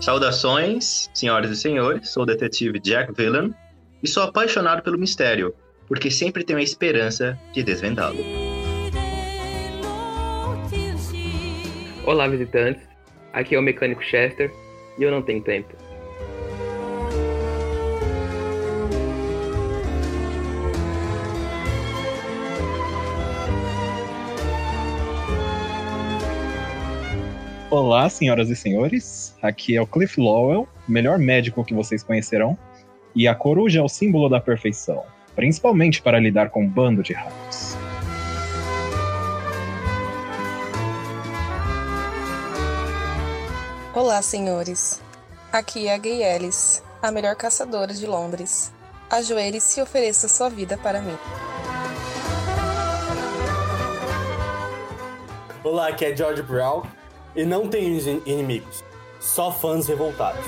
Saudações, senhoras e senhores, sou o detetive Jack Villan e sou apaixonado pelo mistério, porque sempre tenho a esperança de desvendá-lo. Olá, visitantes. Aqui é o mecânico Chester e eu não tenho tempo. Olá, senhoras e senhores. Aqui é o Cliff Lowell, melhor médico que vocês conhecerão. E a coruja é o símbolo da perfeição, principalmente para lidar com um bando de ratos. Olá, senhores. Aqui é a Gay Ellis, a melhor caçadora de Londres. Ajoelhe-se e ofereça sua vida para mim. Olá, aqui é George Brown e não tenho inimigos, só fãs revoltados.